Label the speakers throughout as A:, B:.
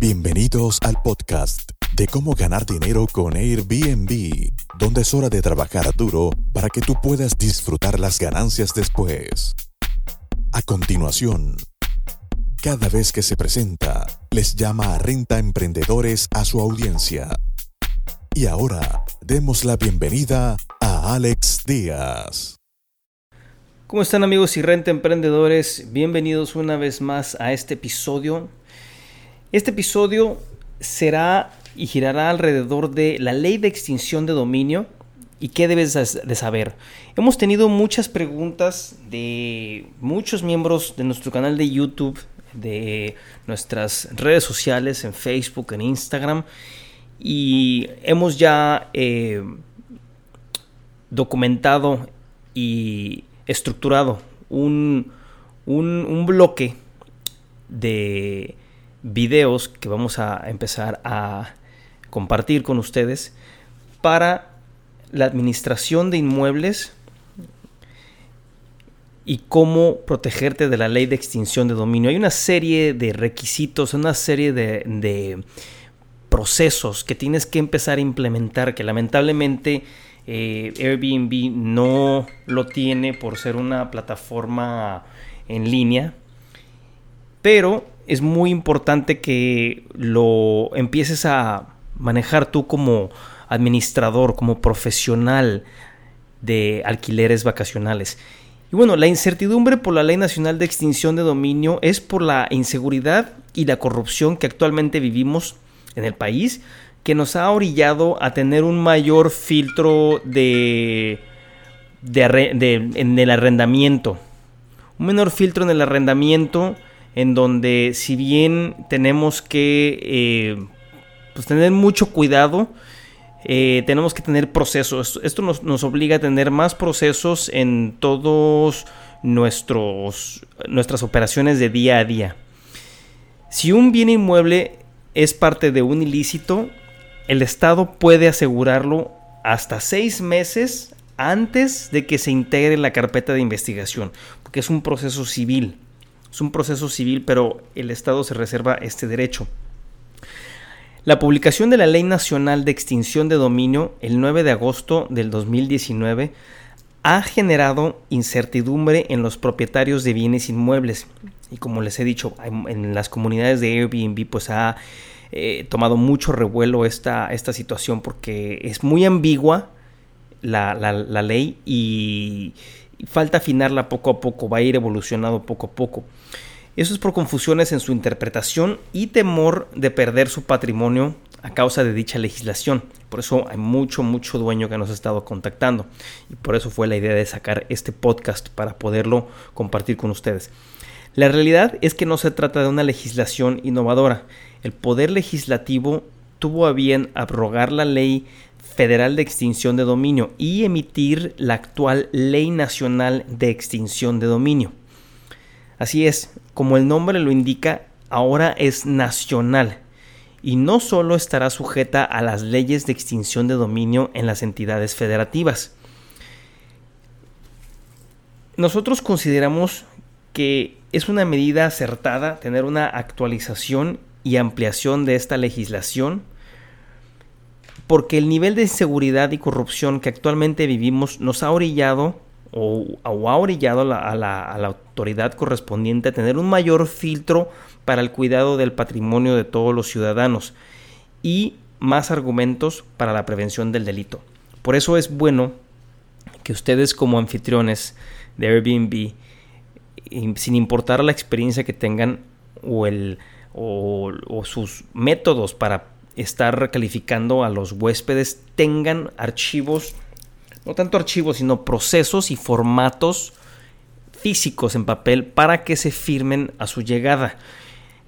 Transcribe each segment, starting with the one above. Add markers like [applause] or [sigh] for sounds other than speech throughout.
A: Bienvenidos al podcast de cómo ganar dinero con Airbnb, donde es hora de trabajar duro para que tú puedas disfrutar las ganancias después. A continuación, cada vez que se presenta, les llama a Renta Emprendedores a su audiencia. Y ahora, demos la bienvenida a Alex Díaz.
B: ¿Cómo están amigos y renta emprendedores? Bienvenidos una vez más a este episodio. Este episodio será y girará alrededor de la ley de extinción de dominio y qué debes de saber. Hemos tenido muchas preguntas de muchos miembros de nuestro canal de YouTube, de nuestras redes sociales, en Facebook, en Instagram, y hemos ya eh, documentado y estructurado un, un, bloque de videos que vamos a empezar a compartir con ustedes para la administración de inmuebles y cómo protegerte de la ley de extinción de dominio. Hay una serie de requisitos, una serie de, de procesos que tienes que empezar a implementar que lamentablemente eh, Airbnb no lo tiene por ser una plataforma en línea, pero es muy importante que lo empieces a manejar tú como administrador, como profesional de alquileres vacacionales. Y bueno, la incertidumbre por la Ley Nacional de Extinción de Dominio es por la inseguridad y la corrupción que actualmente vivimos en el país, que nos ha orillado a tener un mayor filtro de, de, en el arrendamiento. Un menor filtro en el arrendamiento en donde si bien tenemos que eh, pues tener mucho cuidado, eh, tenemos que tener procesos. Esto nos, nos, obliga a tener más procesos en todos nuestros nuestras operaciones de día a día. Si un bien inmueble es parte de un ilícito, el Estado puede asegurarlo hasta seis meses antes de que se integre la carpeta de investigación, porque es un proceso civil. Es un proceso civil, pero el Estado se reserva este derecho. La publicación de la Ley Nacional de Extinción de Dominio el 9 de agosto del 2019 ha generado incertidumbre en los propietarios de bienes inmuebles. Y como les he dicho, en las comunidades de Airbnb pues ha eh, tomado mucho revuelo esta, esta situación porque es muy ambigua la, ley y, falta afinarla poco a poco, va a ir evolucionando poco a poco. Eso es por confusiones en su interpretación y temor de perder su patrimonio a causa de dicha legislación. Por eso hay mucho, mucho dueño que nos ha estado contactando. Y por eso fue la idea de sacar este podcast para poderlo compartir con ustedes. La realidad es que no se trata de una legislación innovadora. El Poder Legislativo tuvo a bien abrogar la ley federal de extinción de dominio y emitir la actual Ley Nacional de Extinción de Dominio. Así es, como el nombre lo indica, ahora es nacional y no solo estará sujeta a las leyes de extinción de dominio en las entidades federativas. Nosotros consideramos que es una medida acertada tener una actualización y ampliación de esta legislación porque el nivel de inseguridad y corrupción que actualmente vivimos nos ha orillado o, ha orillado a, la, autoridad correspondiente a tener un mayor filtro para el cuidado del patrimonio de todos los ciudadanos y más argumentos para la prevención del delito. Por eso es bueno que ustedes como anfitriones de Airbnb sin importar la experiencia que tengan o, o, sus métodos para estar calificando a los huéspedes, tengan archivos, no tanto archivos, sino procesos y formatos físicos en papel para que se firmen a su llegada.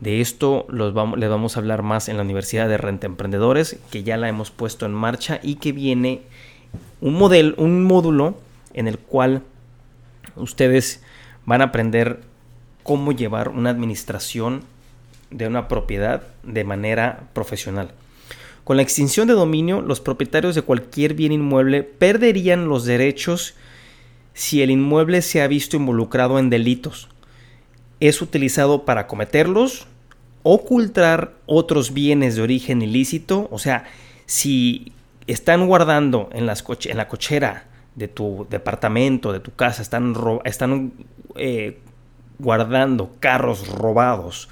B: De esto los vamos, les vamos a hablar más en la Universidad de Renta Emprendedores, que ya la hemos puesto en marcha y que viene un, modelo, un módulo en el cual ustedes van a aprender cómo llevar una administración de una propiedad de manera profesional. Con la extinción de dominio, los propietarios de cualquier bien inmueble perderían los derechos si el inmueble se ha visto involucrado en delitos. Es utilizado para cometerlos ocultar otros bienes de origen ilícito, o sea, si están guardando en, la cochera de tu departamento, de tu casa, están, están eh, guardando carros robados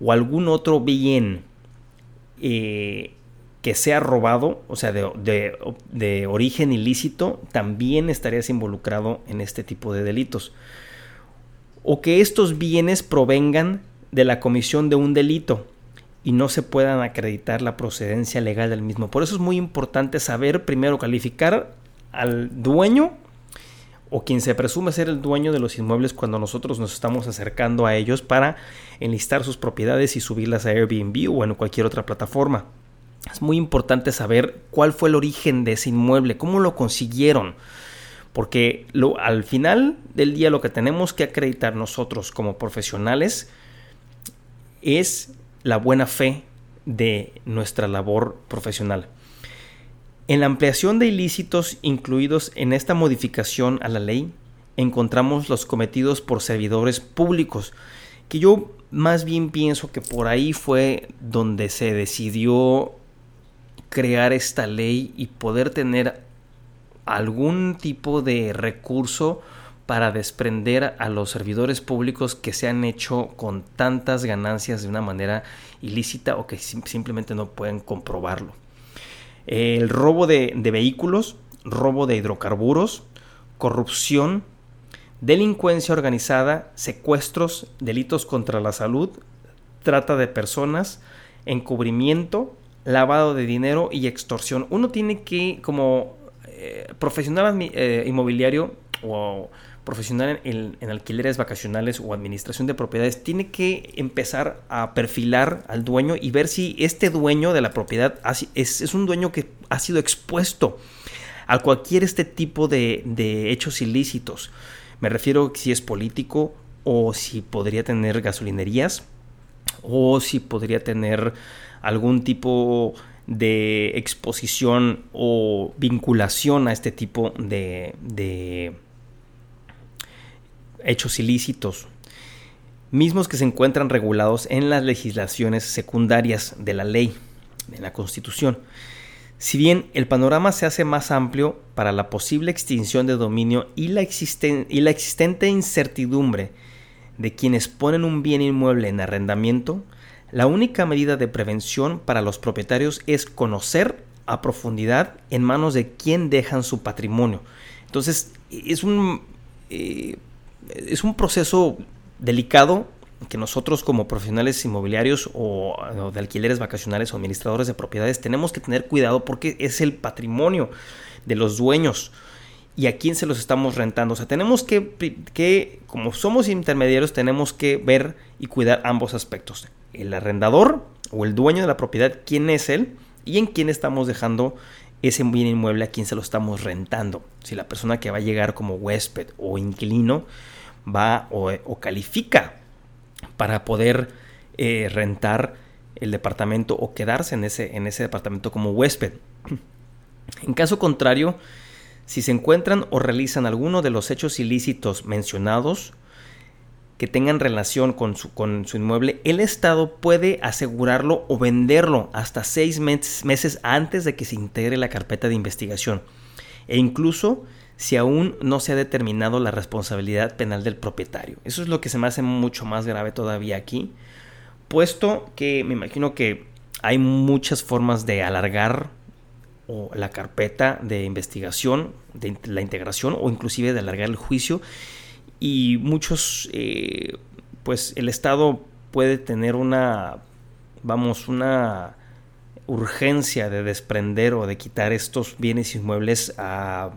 B: o algún otro bien eh, que sea robado, o sea, de, de, origen ilícito, también estarías involucrado en este tipo de delitos. O que estos bienes provengan de la comisión de un delito y no se puedan acreditar la procedencia legal del mismo. Por eso es muy importante saber primero calificar al dueño o quien se presume ser el dueño de los inmuebles cuando nosotros nos estamos acercando a ellos para enlistar sus propiedades y subirlas a Airbnb o en cualquier otra plataforma. Es muy importante saber cuál fue el origen de ese inmueble, cómo lo consiguieron, porque lo, al final del día lo que tenemos que acreditar nosotros como profesionales es la buena fe de nuestra labor profesional. En la ampliación de ilícitos incluidos en esta modificación a la ley, encontramos los cometidos por servidores públicos, que yo más bien pienso que por ahí fue donde se decidió crear esta ley y poder tener algún tipo de recurso para desprender a los servidores públicos que se han hecho con tantas ganancias de una manera ilícita o que simplemente no pueden comprobarlo. El robo de, vehículos, robo de hidrocarburos, corrupción, delincuencia organizada, secuestros, delitos contra la salud, trata de personas, encubrimiento, lavado de dinero y extorsión. Uno tiene que, como eh, profesional eh, inmobiliario o profesional en, alquileres vacacionales o administración de propiedades tiene que empezar a perfilar al dueño y ver si este dueño de la propiedad es, un dueño que ha sido expuesto a cualquier este tipo de, de hechos ilícitos. Me refiero si es político o si podría tener gasolinerías o si podría tener algún tipo de exposición o vinculación a este tipo de, hechos ilícitos, mismos que se encuentran regulados en las legislaciones secundarias de la ley, de la Constitución. Si bien el panorama se hace más amplio para la posible extinción de dominio y la, y la existente incertidumbre de quienes ponen un bien inmueble en arrendamiento, la única medida de prevención para los propietarios es conocer a profundidad en manos de quien dejan su patrimonio. Entonces, es un eh, es un proceso delicado que nosotros como profesionales inmobiliarios o, de alquileres vacacionales o administradores de propiedades tenemos que tener cuidado porque es el patrimonio de los dueños y a quién se los estamos rentando. O sea, tenemos que, que, como somos intermediarios, tenemos que ver y cuidar ambos aspectos. El arrendador o el dueño de la propiedad, quién es él y en quién estamos dejando ese bien inmueble, a quién se lo estamos rentando. Si la persona que va a llegar como huésped o inquilino, va o, califica para poder eh, rentar el departamento o quedarse en ese, en ese departamento como huésped. En caso contrario, si se encuentran o realizan alguno de los hechos ilícitos mencionados que tengan relación con su, con su inmueble, el Estado puede asegurarlo o venderlo hasta seis meses antes de que se integre la carpeta de investigación. E incluso si aún no se ha determinado la responsabilidad penal del propietario. Eso es lo que se me hace mucho más grave todavía aquí, puesto que me imagino que hay muchas formas de alargar la carpeta de investigación, de la integración o inclusive de alargar el juicio y muchos, eh, pues el Estado puede tener una, vamos, una urgencia de desprender o de quitar estos bienes inmuebles a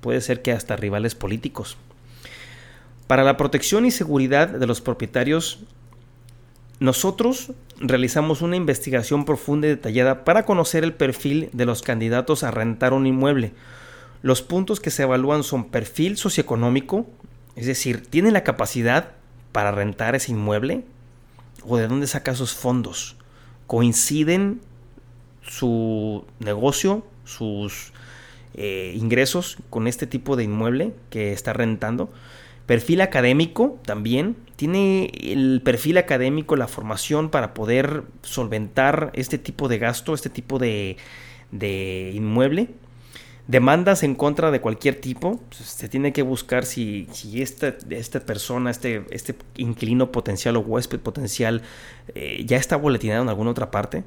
B: puede ser que hasta rivales políticos. Para la protección y seguridad de los propietarios, nosotros realizamos una investigación profunda y detallada para conocer el perfil de los candidatos a rentar un inmueble. Los puntos que se evalúan son perfil socioeconómico, es decir, ¿tiene la capacidad para rentar ese inmueble? ¿O de dónde saca sus fondos? ¿Coinciden su negocio, sus eh, ingresos con este tipo de inmueble que está rentando. Perfil académico también. Tiene el perfil académico, la formación para poder solventar este tipo de gasto, este tipo de, de inmueble demandas en contra de cualquier tipo, pues, se tiene que buscar si, si esta, esta, persona, este, este inquilino potencial o huésped potencial eh, ya está boletinado en alguna otra parte.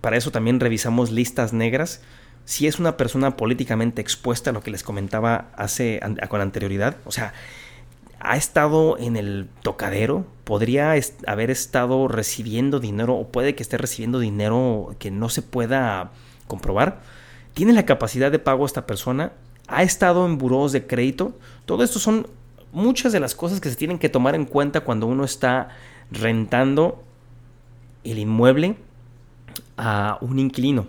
B: Para eso también revisamos listas negras. Si es una persona políticamente expuesta, lo que les comentaba hace con anterioridad, o sea, ha estado en el tocadero, podría haber estado recibiendo dinero o puede que esté recibiendo dinero que no se pueda comprobar ¿Tiene la capacidad de pago esta persona? ¿Ha estado en buros de crédito? Todo esto son muchas de las cosas que se tienen que tomar en cuenta cuando uno está rentando el inmueble a un inquilino.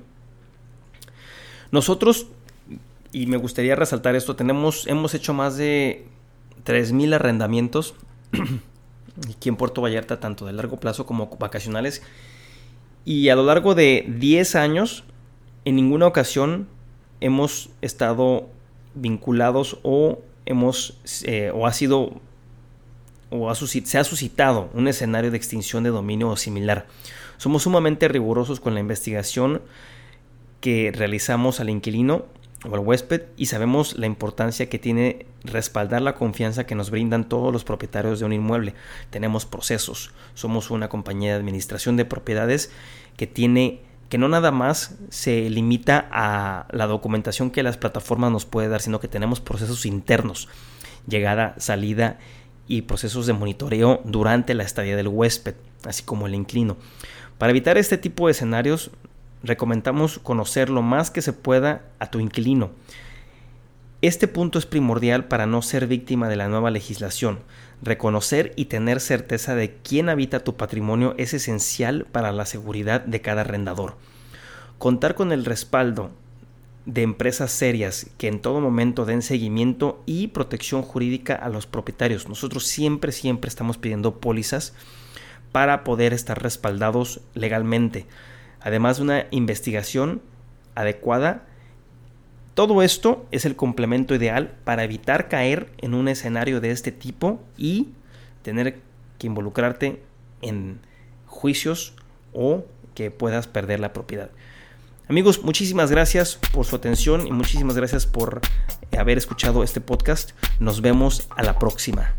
B: Nosotros, y me gustaría resaltar esto, tenemos, hemos hecho más de 3.000 arrendamientos [clears throat] aquí en Puerto Vallarta, tanto de largo plazo como vacacionales. Y a lo largo de 10 años en ninguna ocasión hemos estado vinculados o hemos eh, o ha sido o se ha suscitado un escenario de extinción de dominio o similar. Somos sumamente rigurosos con la investigación que realizamos al inquilino o al huésped y sabemos la importancia que tiene respaldar la confianza que nos brindan todos los propietarios de un inmueble. Tenemos procesos, somos una compañía de administración de propiedades que tiene que no nada más se limita a la documentación que las plataformas nos puede dar, sino que tenemos procesos internos, llegada, salida y procesos de monitoreo durante la estadía del huésped, así como el inclino. Para evitar este tipo de escenarios, recomendamos conocer lo más que se pueda a tu inquilino. Este punto es primordial para no ser víctima de la nueva legislación. Reconocer y tener certeza de quién habita tu patrimonio es esencial para la seguridad de cada arrendador. Contar con el respaldo de empresas serias que en todo momento den seguimiento y protección jurídica a los propietarios. Nosotros siempre, siempre estamos pidiendo pólizas para poder estar respaldados legalmente. Además de una investigación adecuada todo esto es el complemento ideal para evitar caer en un escenario de este tipo y tener que involucrarte en juicios o que puedas perder la propiedad. Amigos, muchísimas gracias por su atención y muchísimas gracias por haber escuchado este podcast. Nos vemos a la próxima.